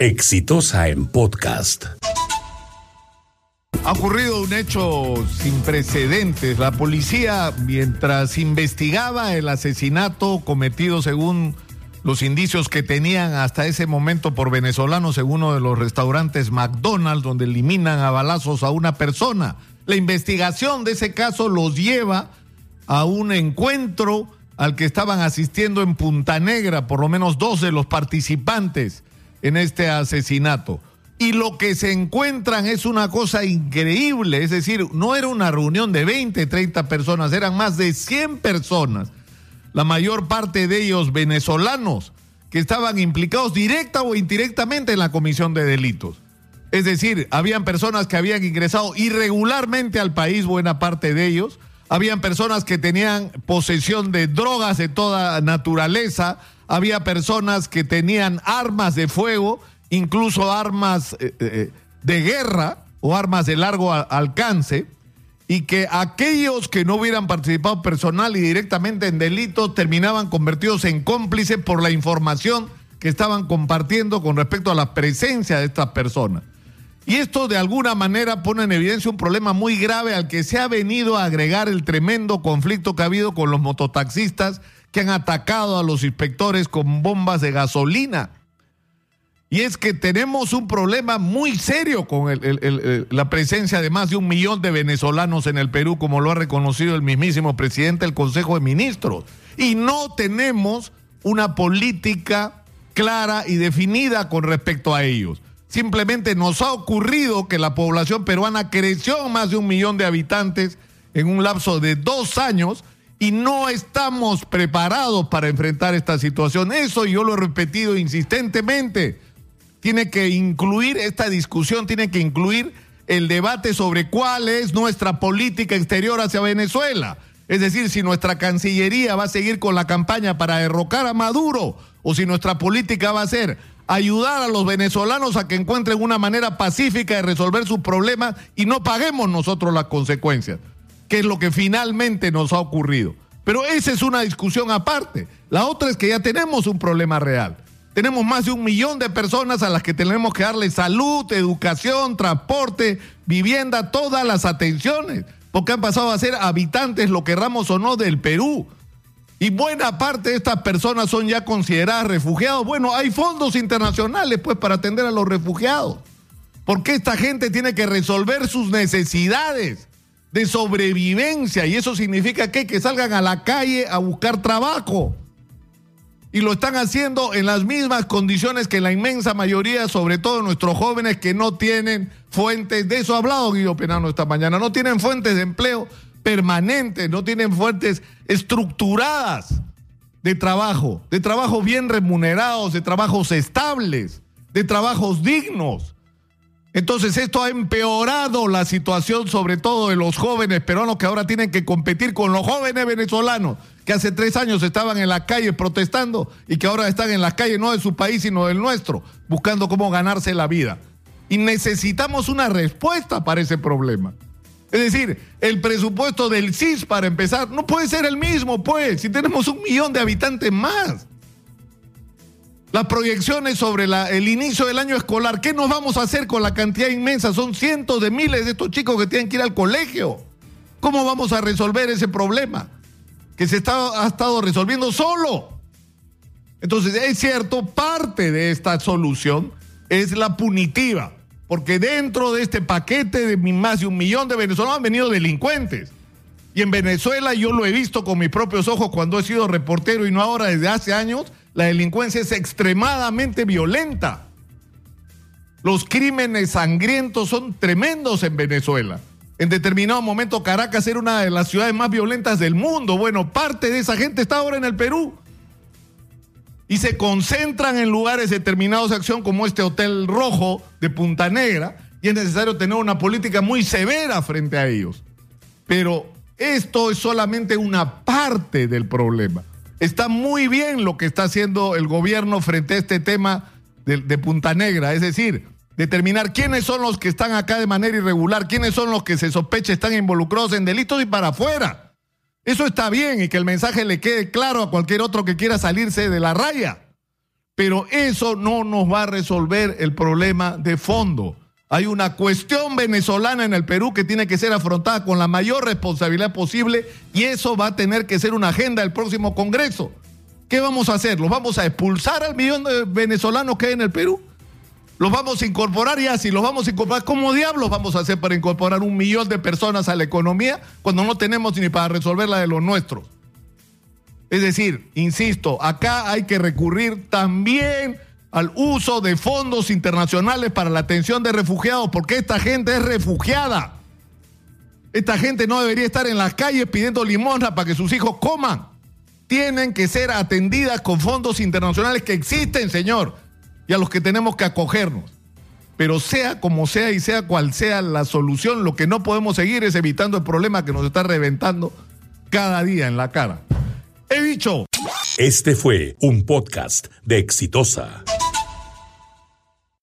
Exitosa en podcast. Ha ocurrido un hecho sin precedentes. La policía, mientras investigaba el asesinato cometido según los indicios que tenían hasta ese momento por venezolanos en uno de los restaurantes McDonald's, donde eliminan a balazos a una persona, la investigación de ese caso los lleva a un encuentro al que estaban asistiendo en Punta Negra, por lo menos dos de los participantes en este asesinato. Y lo que se encuentran es una cosa increíble, es decir, no era una reunión de 20, 30 personas, eran más de 100 personas, la mayor parte de ellos venezolanos, que estaban implicados directa o indirectamente en la comisión de delitos. Es decir, habían personas que habían ingresado irregularmente al país, buena parte de ellos, habían personas que tenían posesión de drogas de toda naturaleza, había personas que tenían armas de fuego, incluso armas eh, eh, de guerra o armas de largo alcance, y que aquellos que no hubieran participado personal y directamente en delitos terminaban convertidos en cómplices por la información que estaban compartiendo con respecto a la presencia de estas personas. Y esto de alguna manera pone en evidencia un problema muy grave al que se ha venido a agregar el tremendo conflicto que ha habido con los mototaxistas que han atacado a los inspectores con bombas de gasolina. Y es que tenemos un problema muy serio con la presencia de más de un millón de venezolanos en el Perú, como lo ha reconocido el mismísimo presidente del Consejo de Ministros. Y no tenemos una política clara y definida con respecto a ellos. Simplemente nos ha ocurrido que la población peruana creció más de un millón de habitantes en un lapso de dos años y no estamos preparados para enfrentar esta situación. Eso yo lo he repetido insistentemente. Tiene que incluir esta discusión, tiene que incluir el debate sobre cuál es nuestra política exterior hacia Venezuela. Es decir, si nuestra Cancillería va a seguir con la campaña para derrocar a Maduro o si nuestra política va a ser ayudar a los venezolanos a que encuentren una manera pacífica de resolver sus problemas y no paguemos nosotros las consecuencias qué es lo que finalmente nos ha ocurrido. Pero esa es una discusión aparte. La otra es que ya tenemos un problema real. Tenemos más de un millón de personas a las que tenemos que darle salud, educación, transporte, vivienda, todas las atenciones, porque han pasado a ser habitantes, lo querramos o no, del Perú. Y buena parte de estas personas son ya consideradas refugiados. Bueno, hay fondos internacionales pues para atender a los refugiados. Porque esta gente tiene que resolver sus necesidades de sobrevivencia y eso significa que, que salgan a la calle a buscar trabajo. Y lo están haciendo en las mismas condiciones que la inmensa mayoría, sobre todo nuestros jóvenes que no tienen fuentes, de eso ha hablado Guido Penano esta mañana, no tienen fuentes de empleo permanentes, no tienen fuentes estructuradas de trabajo, de trabajos bien remunerados, de trabajos estables, de trabajos dignos. Entonces esto ha empeorado la situación sobre todo de los jóvenes peruanos que ahora tienen que competir con los jóvenes venezolanos que hace tres años estaban en la calle protestando y que ahora están en las calles no de su país sino del nuestro, buscando cómo ganarse la vida. Y necesitamos una respuesta para ese problema. Es decir, el presupuesto del CIS para empezar no puede ser el mismo, pues, si tenemos un millón de habitantes más las proyecciones sobre el inicio del año escolar. ¿Qué nos vamos a hacer con la cantidad inmensa? Son cientos de miles de estos chicos que tienen que ir al colegio. ¿Cómo vamos a resolver ese problema? Que se ha estado resolviendo solo. Entonces, es cierto, parte de esta solución es la punitiva, porque dentro de este paquete de más de un millón de venezolanos han venido delincuentes. Y en Venezuela yo lo he visto con mis propios ojos cuando he sido reportero y no ahora desde hace años la delincuencia es extremadamente violenta. Los crímenes sangrientos son tremendos en Venezuela. En determinado momento Caracas era una de las ciudades más violentas del mundo. Bueno, parte de esa gente está ahora en el Perú. Y se concentran en lugares determinados de acción como este Hotel Rojo de Punta Negra. Y es necesario tener una política muy severa frente a ellos. Pero esto es solamente una parte del problema. Está muy bien lo que está haciendo el gobierno frente a este tema de, Punta Negra, es decir, determinar quiénes son los que están acá de manera irregular, quiénes son los que se sospecha están involucrados en delitos y para afuera. Eso está bien y que el mensaje le quede claro a cualquier otro que quiera salirse de la raya. Pero eso no nos va a resolver el problema de fondo. Hay una cuestión venezolana en el Perú que tiene que ser afrontada con la mayor responsabilidad posible y eso va a tener que ser una agenda del próximo Congreso. ¿Qué vamos a hacer? ¿Los vamos a expulsar al millón de venezolanos que hay en el Perú? ¿Los vamos a incorporar ya? Si los vamos a incorporar, ¿cómo diablos vamos a hacer para incorporar un millón de personas a la economía cuando no tenemos ni para resolver la de los nuestros? Es decir, insisto, acá hay que recurrir también al uso de fondos internacionales para la atención de refugiados, porque esta gente es refugiada. Esta gente no debería estar en las calles pidiendo limosna para que sus hijos coman. Tienen que ser atendidas con fondos internacionales que existen, señor, y a los que tenemos que acogernos. Pero sea como sea y sea cual sea la solución, lo que no podemos seguir es evitando el problema que nos está reventando cada día en la cara. He dicho. Este fue un podcast de Exitosa.